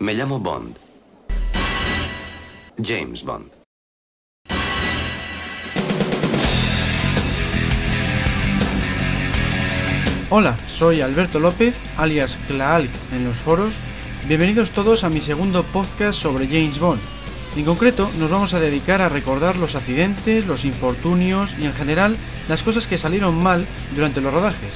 Me llamo Bond. James Bond. Hola, soy Alberto López, alias Claalc en los foros. Bienvenidos todos a mi segundo podcast sobre James Bond. En concreto, nos vamos a dedicar a recordar los accidentes, los infortunios y en general las cosas que salieron mal durante los rodajes.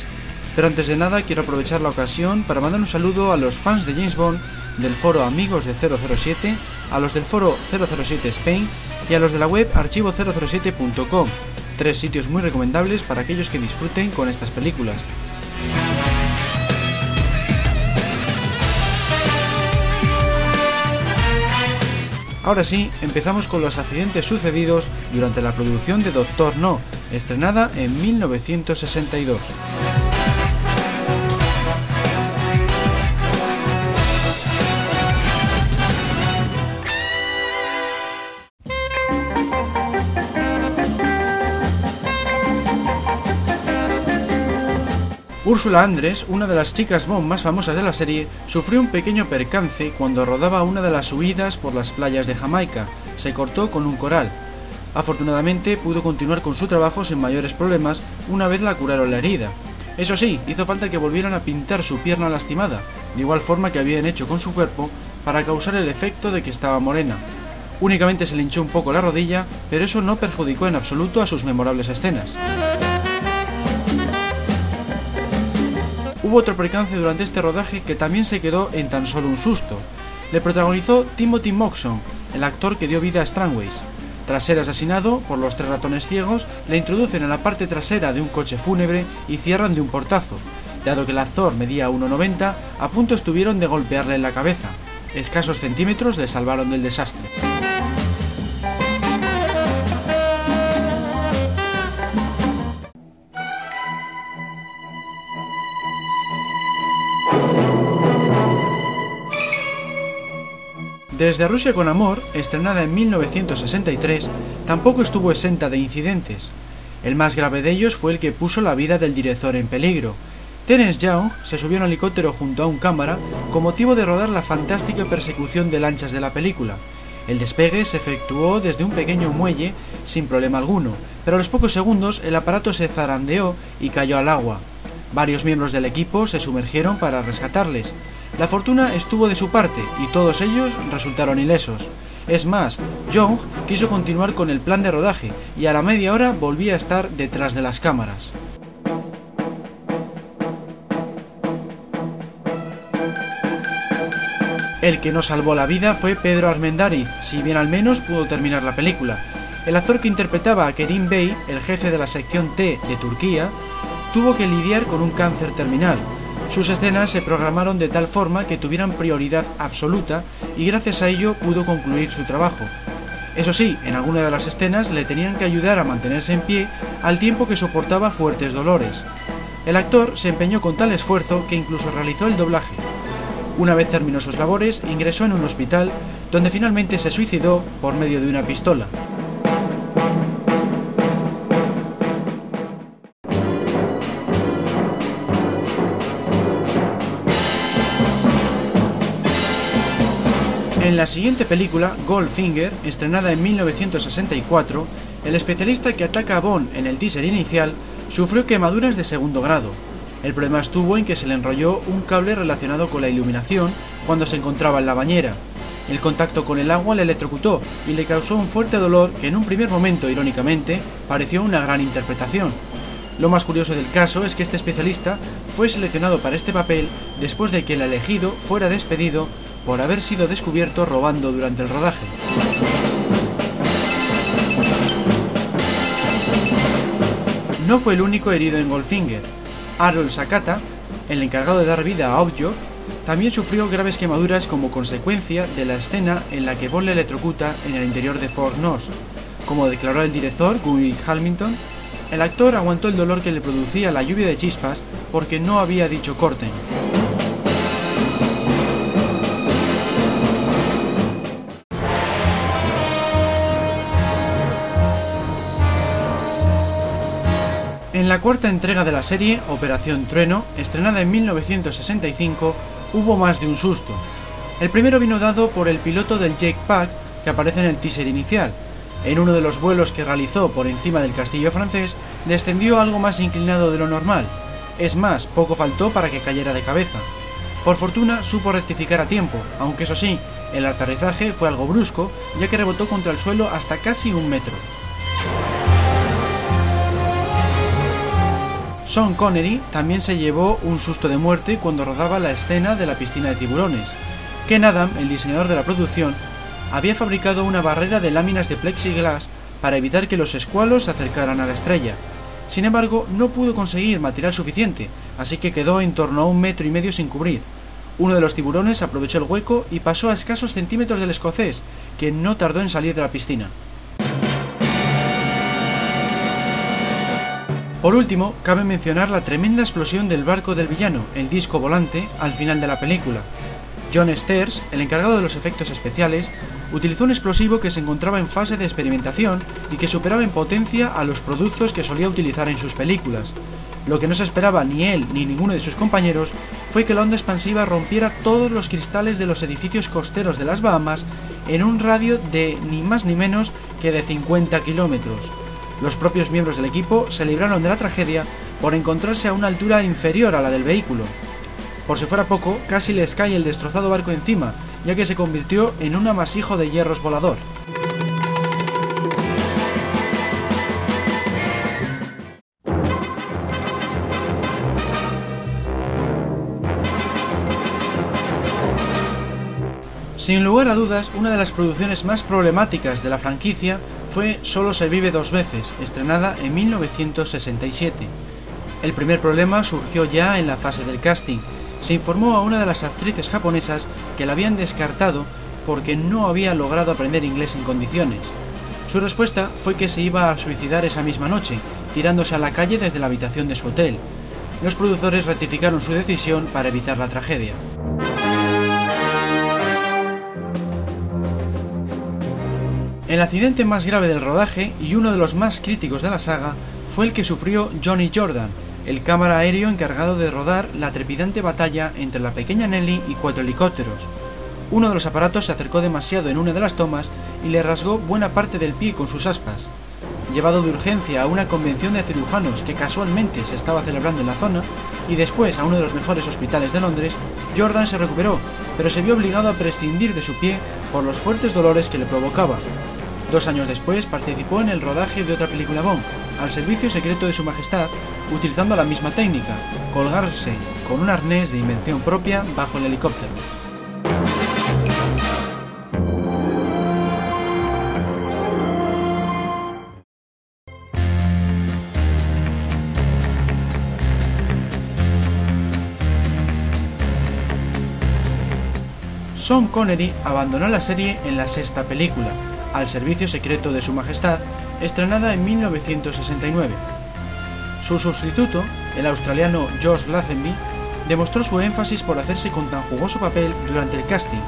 Pero antes de nada quiero aprovechar la ocasión para mandar un saludo a los fans de James Bond del foro Amigos de 007, a los del foro 007 Spain y a los de la web archivo007.com, tres sitios muy recomendables para aquellos que disfruten con estas películas. Ahora sí, empezamos con los accidentes sucedidos durante la producción de Doctor No, estrenada en 1962. Úrsula Andres, una de las chicas Bond más famosas de la serie, sufrió un pequeño percance cuando rodaba una de las huidas por las playas de Jamaica. Se cortó con un coral. Afortunadamente pudo continuar con su trabajo sin mayores problemas una vez la curaron la herida. Eso sí, hizo falta que volvieran a pintar su pierna lastimada, de igual forma que habían hecho con su cuerpo para causar el efecto de que estaba morena. Únicamente se le hinchó un poco la rodilla, pero eso no perjudicó en absoluto a sus memorables escenas. Hubo otro percance durante este rodaje que también se quedó en tan solo un susto. Le protagonizó Timothy Moxon, el actor que dio vida a Strangways. Tras ser asesinado por los tres ratones ciegos, le introducen en la parte trasera de un coche fúnebre y cierran de un portazo. Dado que el actor medía 1,90, a punto estuvieron de golpearle en la cabeza. Escasos centímetros le salvaron del desastre. Desde Rusia con Amor, estrenada en 1963, tampoco estuvo exenta de incidentes. El más grave de ellos fue el que puso la vida del director en peligro. Terence Young se subió en un helicóptero junto a un cámara con motivo de rodar la fantástica persecución de lanchas de la película. El despegue se efectuó desde un pequeño muelle sin problema alguno, pero a los pocos segundos el aparato se zarandeó y cayó al agua. Varios miembros del equipo se sumergieron para rescatarles, la fortuna estuvo de su parte y todos ellos resultaron ilesos. Es más, Young quiso continuar con el plan de rodaje y a la media hora volvía a estar detrás de las cámaras. El que no salvó la vida fue Pedro Armendáriz, si bien al menos pudo terminar la película. El actor que interpretaba a Kerim Bey, el jefe de la sección T de Turquía, tuvo que lidiar con un cáncer terminal, sus escenas se programaron de tal forma que tuvieran prioridad absoluta y gracias a ello pudo concluir su trabajo. Eso sí, en alguna de las escenas le tenían que ayudar a mantenerse en pie al tiempo que soportaba fuertes dolores. El actor se empeñó con tal esfuerzo que incluso realizó el doblaje. Una vez terminó sus labores, ingresó en un hospital donde finalmente se suicidó por medio de una pistola. En la siguiente película, Goldfinger, estrenada en 1964, el especialista que ataca a Bond en el teaser inicial sufrió quemaduras de segundo grado. El problema estuvo en que se le enrolló un cable relacionado con la iluminación cuando se encontraba en la bañera. El contacto con el agua le electrocutó y le causó un fuerte dolor que en un primer momento, irónicamente, pareció una gran interpretación. Lo más curioso del caso es que este especialista fue seleccionado para este papel después de que el elegido fuera despedido por haber sido descubierto robando durante el rodaje. No fue el único herido en Goldfinger. Harold Sakata, el encargado de dar vida a Objo, también sufrió graves quemaduras como consecuencia de la escena en la que Bond le electrocuta en el interior de Fort Knox. Como declaró el director Guy Hamilton, el actor aguantó el dolor que le producía la lluvia de chispas porque no había dicho corten. En la cuarta entrega de la serie, Operación Trueno, estrenada en 1965, hubo más de un susto. El primero vino dado por el piloto del Jake Pack que aparece en el teaser inicial. En uno de los vuelos que realizó por encima del castillo francés, descendió algo más inclinado de lo normal. Es más, poco faltó para que cayera de cabeza. Por fortuna supo rectificar a tiempo, aunque eso sí, el aterrizaje fue algo brusco, ya que rebotó contra el suelo hasta casi un metro. Sean Connery también se llevó un susto de muerte cuando rodaba la escena de la piscina de tiburones. Ken Adam, el diseñador de la producción, había fabricado una barrera de láminas de plexiglas para evitar que los escualos se acercaran a la estrella. Sin embargo, no pudo conseguir material suficiente, así que quedó en torno a un metro y medio sin cubrir. Uno de los tiburones aprovechó el hueco y pasó a escasos centímetros del escocés, que no tardó en salir de la piscina. Por último, cabe mencionar la tremenda explosión del barco del villano, el disco volante, al final de la película. John Sters, el encargado de los efectos especiales, utilizó un explosivo que se encontraba en fase de experimentación y que superaba en potencia a los productos que solía utilizar en sus películas. Lo que no se esperaba ni él ni ninguno de sus compañeros fue que la onda expansiva rompiera todos los cristales de los edificios costeros de las Bahamas en un radio de ni más ni menos que de 50 kilómetros. Los propios miembros del equipo se libraron de la tragedia por encontrarse a una altura inferior a la del vehículo. Por si fuera poco, casi les cae el destrozado barco encima ya que se convirtió en un amasijo de hierros volador. Sin lugar a dudas, una de las producciones más problemáticas de la franquicia fue Solo se vive dos veces, estrenada en 1967. El primer problema surgió ya en la fase del casting, se informó a una de las actrices japonesas que la habían descartado porque no había logrado aprender inglés en condiciones. Su respuesta fue que se iba a suicidar esa misma noche, tirándose a la calle desde la habitación de su hotel. Los productores rectificaron su decisión para evitar la tragedia. El accidente más grave del rodaje y uno de los más críticos de la saga fue el que sufrió Johnny Jordan, el cámara aéreo encargado de rodar la trepidante batalla entre la pequeña Nelly y cuatro helicópteros. Uno de los aparatos se acercó demasiado en una de las tomas y le rasgó buena parte del pie con sus aspas. Llevado de urgencia a una convención de cirujanos que casualmente se estaba celebrando en la zona y después a uno de los mejores hospitales de Londres, Jordan se recuperó, pero se vio obligado a prescindir de su pie por los fuertes dolores que le provocaba. Dos años después participó en el rodaje de otra película Bond, al servicio secreto de su majestad, utilizando la misma técnica, colgarse con un arnés de invención propia bajo el helicóptero. Sean Connery abandonó la serie en la sexta película, al servicio secreto de su majestad, estrenada en 1969. Su sustituto, el australiano Josh Lazenby, demostró su énfasis por hacerse con tan jugoso papel durante el casting,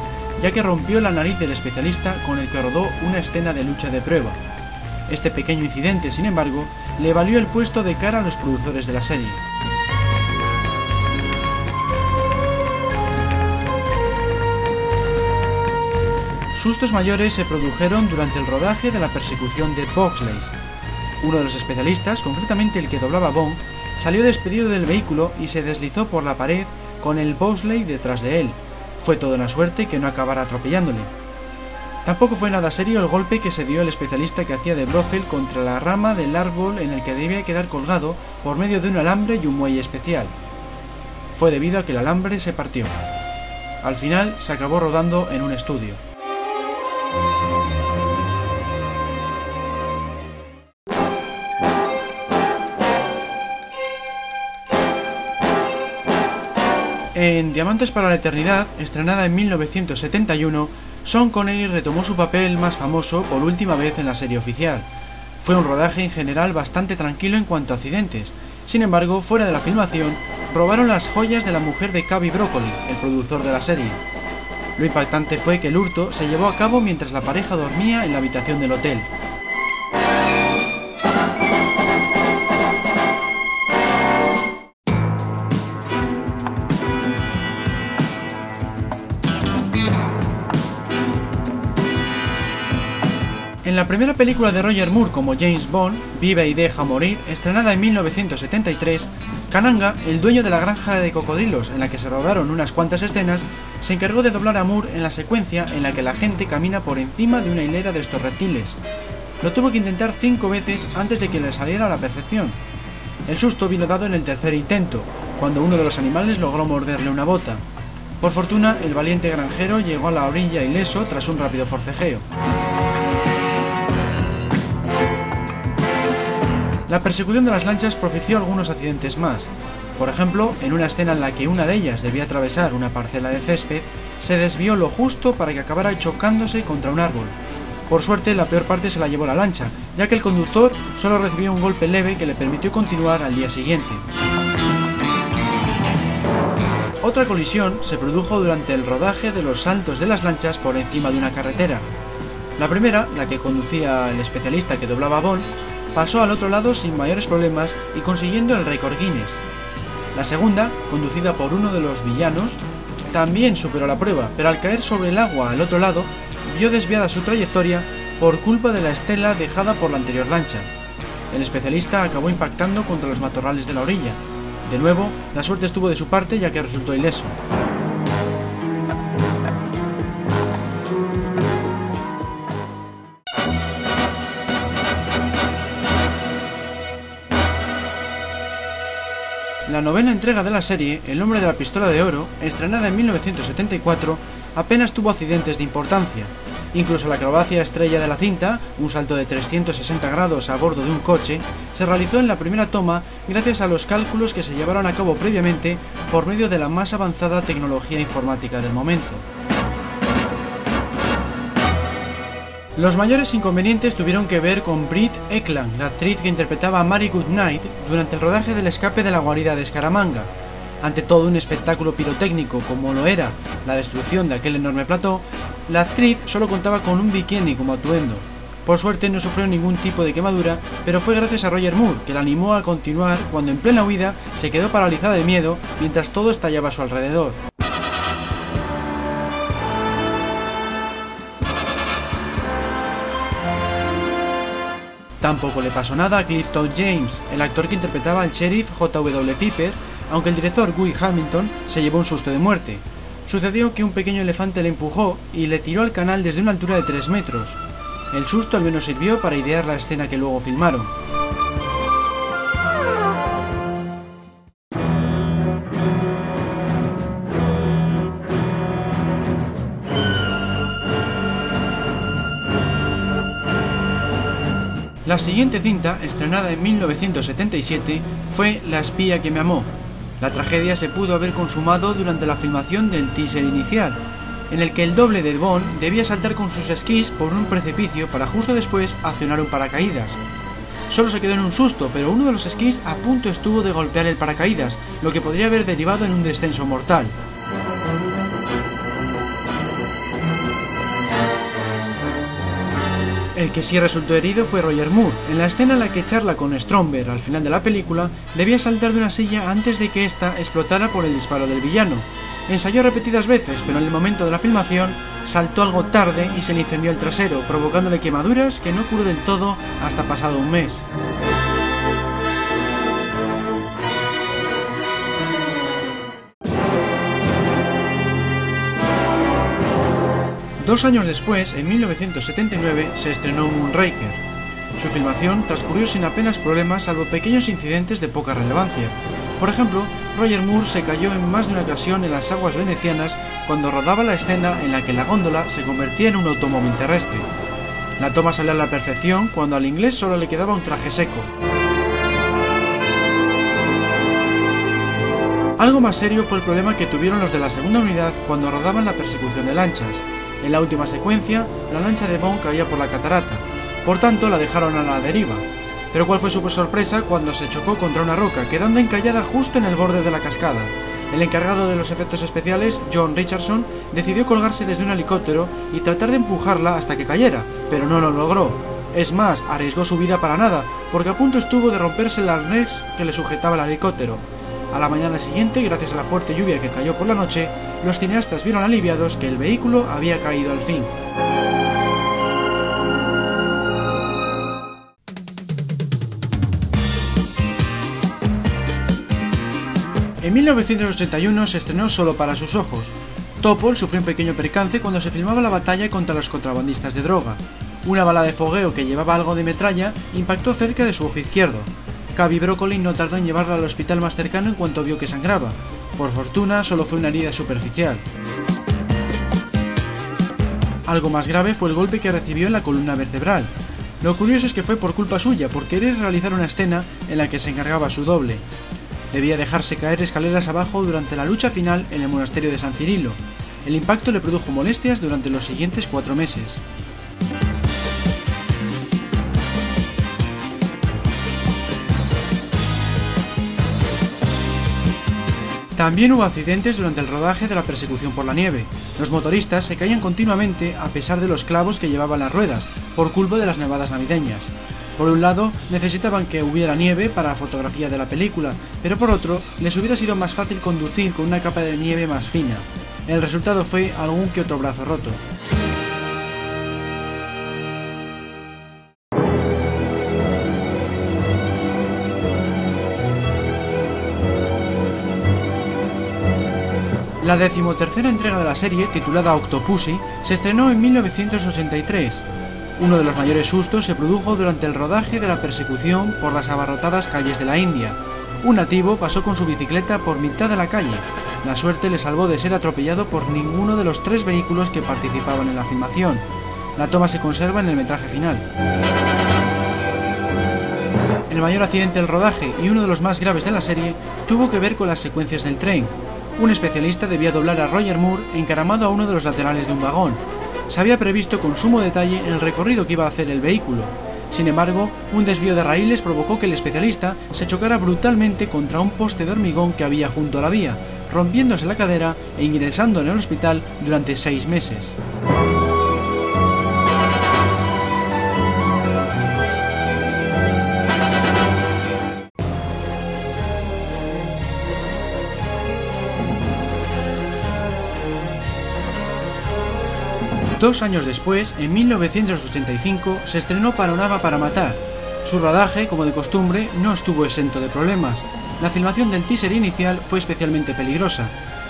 ya que rompió la nariz del especialista con el que rodó una escena de lucha de prueba. Este pequeño incidente, sin embargo, le valió el puesto de cara a los productores de la serie. Sustos mayores se produjeron durante el rodaje de la persecución de Boxleys. Uno de los especialistas, concretamente el que doblaba Bond, salió despedido del vehículo y se deslizó por la pared con el Boxley detrás de él. Fue toda una suerte que no acabara atropellándole. Tampoco fue nada serio el golpe que se dio el especialista que hacía de Brofel contra la rama del árbol en el que debía quedar colgado por medio de un alambre y un muelle especial. Fue debido a que el alambre se partió. Al final se acabó rodando en un estudio. En Diamantes para la Eternidad, estrenada en 1971, Sean Connery retomó su papel más famoso por última vez en la serie oficial. Fue un rodaje en general bastante tranquilo en cuanto a accidentes. Sin embargo, fuera de la filmación, robaron las joyas de la mujer de Cavi Broccoli, el productor de la serie. Lo impactante fue que el hurto se llevó a cabo mientras la pareja dormía en la habitación del hotel. En la primera película de Roger Moore como James Bond, Vive y deja morir, estrenada en 1973, Kananga, el dueño de la granja de cocodrilos en la que se rodaron unas cuantas escenas, se encargó de doblar a Moore en la secuencia en la que la gente camina por encima de una hilera de estos reptiles. Lo tuvo que intentar cinco veces antes de que le saliera a la perfección. El susto vino dado en el tercer intento, cuando uno de los animales logró morderle una bota. Por fortuna, el valiente granjero llegó a la orilla ileso tras un rápido forcejeo. La persecución de las lanchas propició algunos accidentes más. Por ejemplo, en una escena en la que una de ellas debía atravesar una parcela de césped, se desvió lo justo para que acabara chocándose contra un árbol. Por suerte, la peor parte se la llevó la lancha, ya que el conductor solo recibió un golpe leve que le permitió continuar al día siguiente. Otra colisión se produjo durante el rodaje de los saltos de las lanchas por encima de una carretera. La primera, la que conducía el especialista que doblaba a Bond, pasó al otro lado sin mayores problemas y consiguiendo el récord Guinness. La segunda, conducida por uno de los villanos, también superó la prueba, pero al caer sobre el agua al otro lado, vio desviada su trayectoria por culpa de la estela dejada por la anterior lancha. El especialista acabó impactando contra los matorrales de la orilla. De nuevo, la suerte estuvo de su parte ya que resultó ileso. La novena entrega de la serie, El hombre de la pistola de oro, estrenada en 1974, apenas tuvo accidentes de importancia. Incluso la acrobacia estrella de la cinta, un salto de 360 grados a bordo de un coche, se realizó en la primera toma gracias a los cálculos que se llevaron a cabo previamente por medio de la más avanzada tecnología informática del momento. Los mayores inconvenientes tuvieron que ver con Britt Ekland, la actriz que interpretaba a Mary Goodnight durante el rodaje del escape de la guarida de Scaramanga. Ante todo un espectáculo pirotécnico como lo era la destrucción de aquel enorme plató, la actriz solo contaba con un bikini como atuendo. Por suerte no sufrió ningún tipo de quemadura, pero fue gracias a Roger Moore, que la animó a continuar cuando en plena huida se quedó paralizada de miedo mientras todo estallaba a su alrededor. Tampoco le pasó nada a Cliff Todd James, el actor que interpretaba al sheriff J.W. Piper, aunque el director Guy Hamilton se llevó un susto de muerte. Sucedió que un pequeño elefante le empujó y le tiró al canal desde una altura de 3 metros. El susto al menos sirvió para idear la escena que luego filmaron. La siguiente cinta, estrenada en 1977, fue La espía que me amó. La tragedia se pudo haber consumado durante la filmación del teaser inicial, en el que el doble de Bond debía saltar con sus esquís por un precipicio para justo después accionar un paracaídas. Solo se quedó en un susto, pero uno de los esquís a punto estuvo de golpear el paracaídas, lo que podría haber derivado en un descenso mortal. El que sí resultó herido fue Roger Moore. En la escena en la que charla con Stromberg al final de la película, debía saltar de una silla antes de que ésta explotara por el disparo del villano. Ensayó repetidas veces, pero en el momento de la filmación saltó algo tarde y se le incendió el trasero, provocándole quemaduras que no curó del todo hasta pasado un mes. Dos años después, en 1979, se estrenó Moonraker. Su filmación transcurrió sin apenas problemas salvo pequeños incidentes de poca relevancia. Por ejemplo, Roger Moore se cayó en más de una ocasión en las aguas venecianas cuando rodaba la escena en la que la góndola se convertía en un automóvil terrestre. La toma salió a la perfección cuando al inglés solo le quedaba un traje seco. Algo más serio fue el problema que tuvieron los de la segunda unidad cuando rodaban la persecución de lanchas. En la última secuencia, la lancha de Bond caía por la catarata, por tanto la dejaron a la deriva. Pero cuál fue su sorpresa cuando se chocó contra una roca, quedando encallada justo en el borde de la cascada. El encargado de los efectos especiales, John Richardson, decidió colgarse desde un helicóptero y tratar de empujarla hasta que cayera, pero no lo logró. Es más, arriesgó su vida para nada, porque a punto estuvo de romperse el arnés que le sujetaba el helicóptero. A la mañana siguiente, gracias a la fuerte lluvia que cayó por la noche, los cineastas vieron aliviados que el vehículo había caído al fin. En 1981 se estrenó solo para sus ojos. Topol sufrió un pequeño percance cuando se filmaba la batalla contra los contrabandistas de droga. Una bala de fogueo que llevaba algo de metralla impactó cerca de su ojo izquierdo. Cavi Broccoli no tardó en llevarla al hospital más cercano en cuanto vio que sangraba. Por fortuna, solo fue una herida superficial. Algo más grave fue el golpe que recibió en la columna vertebral. Lo curioso es que fue por culpa suya, por querer realizar una escena en la que se encargaba su doble. Debía dejarse caer escaleras abajo durante la lucha final en el monasterio de San Cirilo. El impacto le produjo molestias durante los siguientes cuatro meses. También hubo accidentes durante el rodaje de la persecución por la nieve. Los motoristas se caían continuamente a pesar de los clavos que llevaban las ruedas, por culpa de las nevadas navideñas. Por un lado, necesitaban que hubiera nieve para la fotografía de la película, pero por otro, les hubiera sido más fácil conducir con una capa de nieve más fina. El resultado fue algún que otro brazo roto. La decimotercera entrega de la serie, titulada Octopussy, se estrenó en 1983. Uno de los mayores sustos se produjo durante el rodaje de la persecución por las abarrotadas calles de la India. Un nativo pasó con su bicicleta por mitad de la calle. La suerte le salvó de ser atropellado por ninguno de los tres vehículos que participaban en la filmación. La toma se conserva en el metraje final. El mayor accidente del rodaje y uno de los más graves de la serie tuvo que ver con las secuencias del tren, un especialista debía doblar a Roger Moore encaramado a uno de los laterales de un vagón. Se había previsto con sumo detalle el recorrido que iba a hacer el vehículo. Sin embargo, un desvío de raíles provocó que el especialista se chocara brutalmente contra un poste de hormigón que había junto a la vía, rompiéndose la cadera e ingresando en el hospital durante seis meses. Dos años después, en 1985, se estrenó Panorama para Matar. Su rodaje, como de costumbre, no estuvo exento de problemas. La filmación del teaser inicial fue especialmente peligrosa.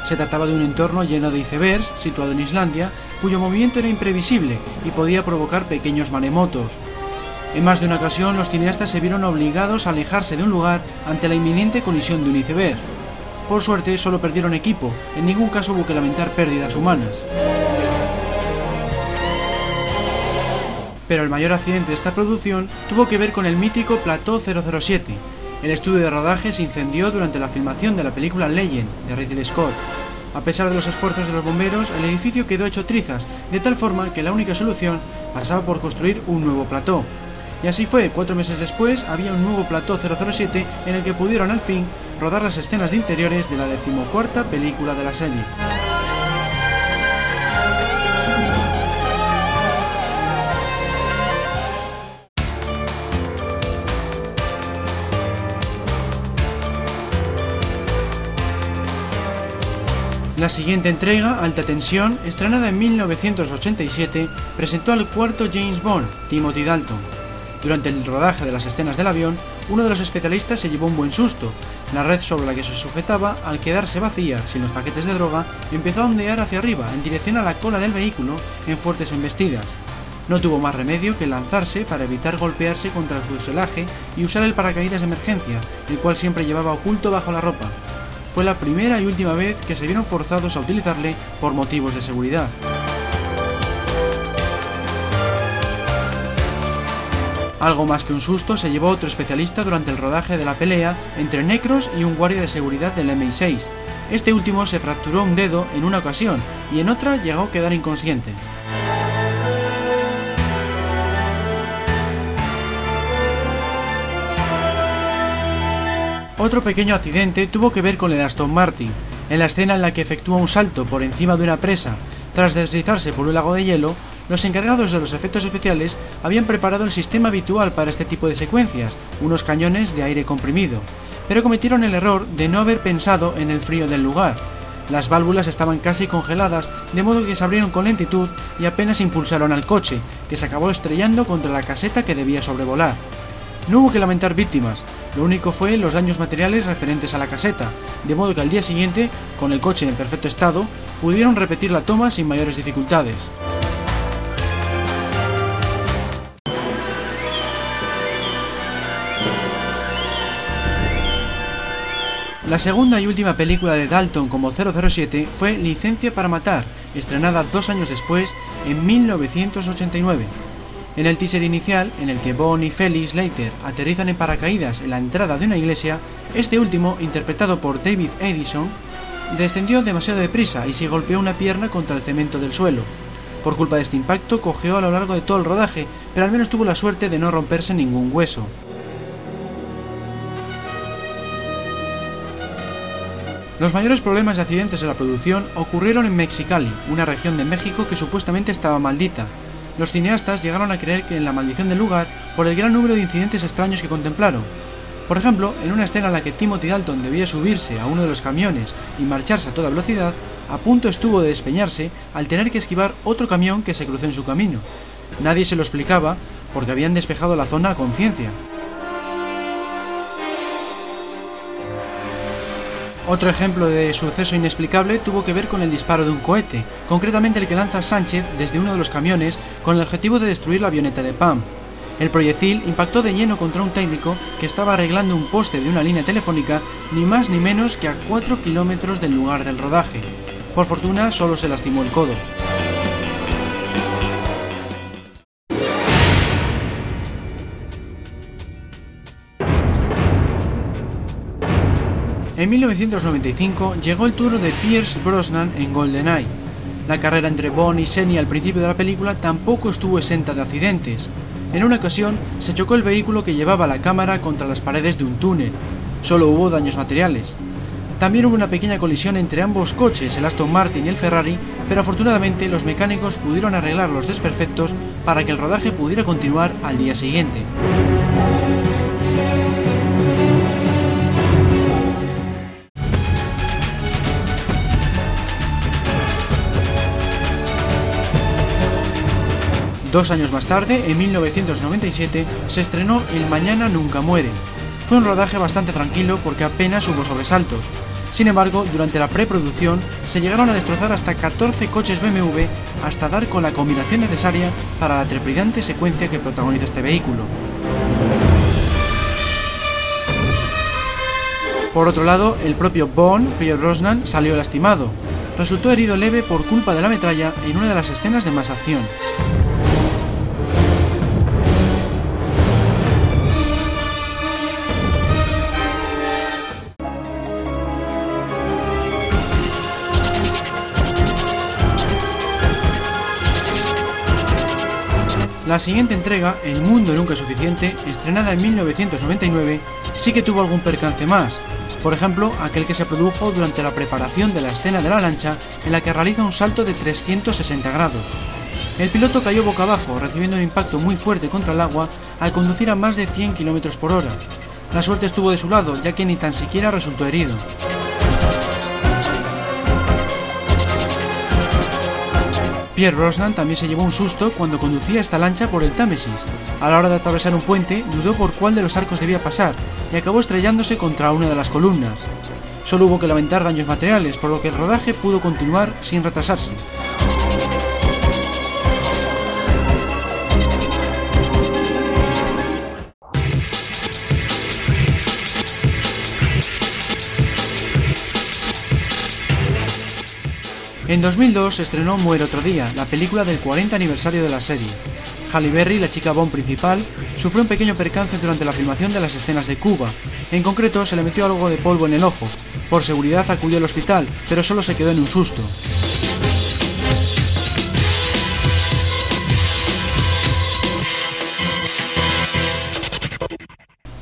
Se trataba de un entorno lleno de icebergs, situado en Islandia, cuyo movimiento era imprevisible y podía provocar pequeños maremotos. En más de una ocasión, los cineastas se vieron obligados a alejarse de un lugar ante la inminente colisión de un iceberg. Por suerte, solo perdieron equipo, en ningún caso hubo que lamentar pérdidas humanas. Pero el mayor accidente de esta producción tuvo que ver con el mítico Plató 007. El estudio de rodaje se incendió durante la filmación de la película Legend de Ridley Scott. A pesar de los esfuerzos de los bomberos, el edificio quedó hecho trizas, de tal forma que la única solución pasaba por construir un nuevo plató. Y así fue, cuatro meses después había un nuevo plató 007 en el que pudieron al fin rodar las escenas de interiores de la decimocuarta película de la serie. La siguiente entrega, Alta Tensión, estrenada en 1987, presentó al cuarto James Bond, Timothy Dalton. Durante el rodaje de las escenas del avión, uno de los especialistas se llevó un buen susto. La red sobre la que se sujetaba, al quedarse vacía, sin los paquetes de droga, empezó a ondear hacia arriba, en dirección a la cola del vehículo, en fuertes embestidas. No tuvo más remedio que lanzarse para evitar golpearse contra el fuselaje y usar el paracaídas de emergencia, el cual siempre llevaba oculto bajo la ropa fue la primera y última vez que se vieron forzados a utilizarle por motivos de seguridad. Algo más que un susto se llevó otro especialista durante el rodaje de la pelea entre Necros y un guardia de seguridad del MI6. Este último se fracturó un dedo en una ocasión y en otra llegó a quedar inconsciente. Otro pequeño accidente tuvo que ver con el Aston Martin. En la escena en la que efectúa un salto por encima de una presa tras deslizarse por un lago de hielo, los encargados de los efectos especiales habían preparado el sistema habitual para este tipo de secuencias, unos cañones de aire comprimido, pero cometieron el error de no haber pensado en el frío del lugar. Las válvulas estaban casi congeladas, de modo que se abrieron con lentitud y apenas impulsaron al coche, que se acabó estrellando contra la caseta que debía sobrevolar. No hubo que lamentar víctimas, Lo único fue los daños materiales referentes a la caseta, de modo que al día siguiente, con el coche en perfecto estado, pudieron repetir la toma sin mayores dificultades. La segunda y última película de Dalton como 007 fue Licencia para Matar, estrenada dos años después, en 1989. En el teaser inicial, en el que Bond y Felix Leiter aterrizan en paracaídas en la entrada de una iglesia, este último, interpretado por David Edison, descendió demasiado deprisa y se golpeó una pierna contra el cemento del suelo. Por culpa de este impacto, cojeó a lo largo de todo el rodaje, pero al menos tuvo la suerte de no romperse ningún hueso. Los mayores problemas de accidentes en la producción ocurrieron en Mexicali, una región de México que supuestamente estaba maldita. Los cineastas llegaron a creer que en la maldición del lugar por el gran número de incidentes extraños que contemplaron. Por ejemplo, en una escena en la que Timothy Dalton debía subirse a uno de los camiones y marcharse a toda velocidad, a punto estuvo de despeñarse al tener que esquivar otro camión que se cruzó en su camino. Nadie se lo explicaba porque habían despejado la zona a conciencia. Otro ejemplo de suceso inexplicable tuvo que ver con el disparo de un cohete, concretamente el que lanza Sánchez desde uno de los camiones con el objetivo de destruir la avioneta de Pam. El proyectil impactó de lleno contra un técnico que estaba arreglando un poste de una línea telefónica ni más ni menos que a 4 kilómetros del lugar del rodaje. Por fortuna solo se lastimó el codo. En 1995 llegó el turno de Pierce Brosnan en GoldenEye. La carrera entre Bond y Seni al principio de la película tampoco estuvo exenta de accidentes. En una ocasión se chocó el vehículo que llevaba la cámara contra las paredes de un túnel. Solo hubo daños materiales. También hubo una pequeña colisión entre ambos coches, el Aston Martin y el Ferrari, pero afortunadamente los mecánicos pudieron arreglar los desperfectos para que el rodaje pudiera continuar al día siguiente. Dos años más tarde, en 1997, se estrenó El Mañana Nunca Muere. Fue un rodaje bastante tranquilo porque apenas hubo sobresaltos. Sin embargo, durante la preproducción se llegaron a destrozar hasta 14 coches BMW hasta dar con la combinación necesaria para la trepidante secuencia que protagoniza este vehículo. Por otro lado, el propio Bond, Pierre Rosnan, salió lastimado. Resultó herido leve por culpa de la metralla en una de las escenas de más acción. La siguiente entrega, El mundo nunca es suficiente, estrenada en 1999, sí que tuvo algún percance más. Por ejemplo, aquel que se produjo durante la preparación de la escena de la lancha en la que realiza un salto de 360 grados. El piloto cayó boca abajo, recibiendo un impacto muy fuerte contra el agua al conducir a más de 100 km por hora. La suerte estuvo de su lado, ya que ni tan siquiera resultó herido. Pierre Brosnan también se llevó un susto cuando conducía esta lancha por el Támesis. A la hora de atravesar un puente, dudó por cuál de los arcos debía pasar y acabó estrellándose contra una de las columnas. Solo hubo que lamentar daños materiales, por lo que el rodaje pudo continuar sin retrasarse. En 2002 se estrenó Muere otro día, la película del 40 aniversario de la serie. Halle Berry, la chica Bond principal, sufrió un pequeño percance durante la filmación de las escenas de Cuba. En concreto, se le metió algo de polvo en el ojo. Por seguridad acudió al hospital, pero solo se quedó en un susto.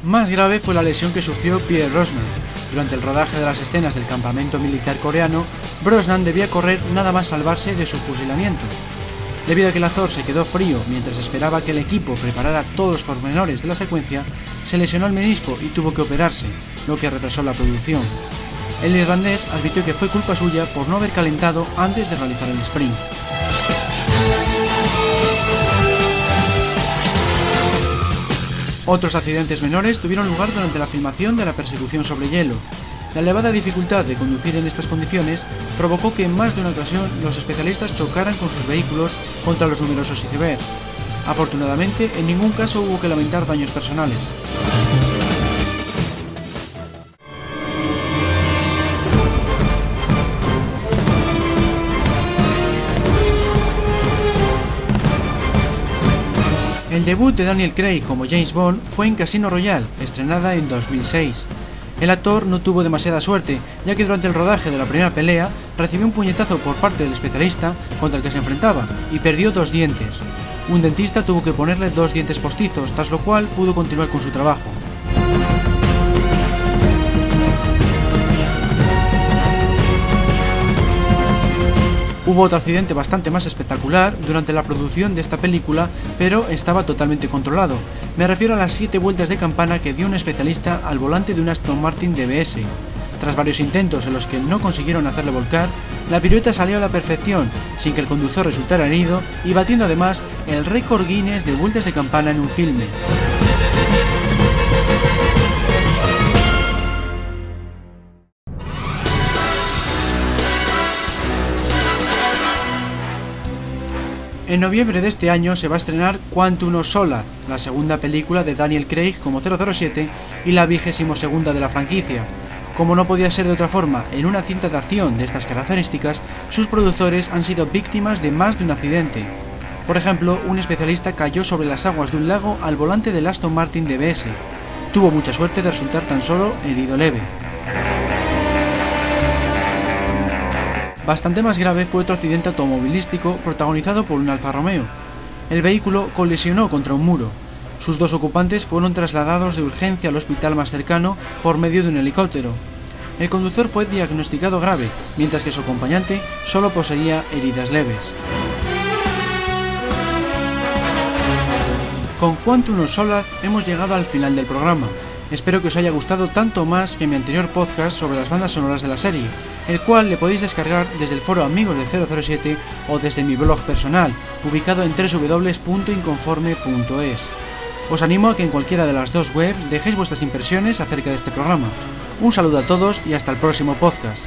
Más grave fue la lesión que sufrió Pierre Rosnan. Durante el rodaje de las escenas del campamento militar coreano, Brosnan debía correr nada más salvarse de su fusilamiento. Debido a que el Azor se quedó frío mientras esperaba que el equipo preparara todos los pormenores de la secuencia, se lesionó el menisco y tuvo que operarse, lo que retrasó la producción. El irlandés admitió que fue culpa suya por no haber calentado antes de realizar el sprint. Otros accidentes menores tuvieron lugar durante la filmación de la persecución sobre hielo. La elevada dificultad de conducir en estas condiciones provocó que en más de una ocasión los especialistas chocaran con sus vehículos contra los numerosos icebergs. Afortunadamente, en ningún caso hubo que lamentar daños personales. El debut de Daniel Craig como James Bond fue en Casino Royale, estrenada en 2006. El actor no tuvo demasiada suerte, ya que durante el rodaje de la primera pelea recibió un puñetazo por parte del especialista contra el que se enfrentaba y perdió dos dientes. Un dentista tuvo que ponerle dos dientes postizos, tras lo cual pudo continuar con su trabajo. Hubo otro accidente bastante más espectacular durante la producción de esta película, pero estaba totalmente controlado. Me refiero a las 7 vueltas de campana que dio un especialista al volante de un Aston Martin DBS. Tras varios intentos en los que no consiguieron hacerle volcar, la pirueta salió a la perfección, sin que el conductor resultara herido y batiendo además el récord Guinness de vueltas de campana en un filme. En noviembre de este año se va a estrenar Quantum of Solace, la segunda película de Daniel Craig como 007 y la vigésimo segunda de la franquicia. Como no podía ser de otra forma, en una cinta de acción de estas características, sus productores han sido víctimas de más de un accidente. Por ejemplo, un especialista cayó sobre las aguas de un lago al volante del Aston Martin DBS. Tuvo mucha suerte de resultar tan solo herido leve. Bastante más grave fue otro accidente automovilístico protagonizado por un Alfa Romeo. El vehículo colisionó contra un muro. Sus dos ocupantes fueron trasladados de urgencia al hospital más cercano por medio de un helicóptero. El conductor fue diagnosticado grave, mientras que su acompañante solo poseía heridas leves. Con Quantum of Solace hemos llegado al final del programa. Espero que os haya gustado tanto más que mi anterior podcast sobre las bandas sonoras de la serie, el cual le podéis descargar desde el foro Amigos de 007 o desde mi blog personal, ubicado en www.inconforme.es. Os animo a que en cualquiera de las dos webs dejéis vuestras impresiones acerca de este programa. Un saludo a todos y hasta el próximo podcast.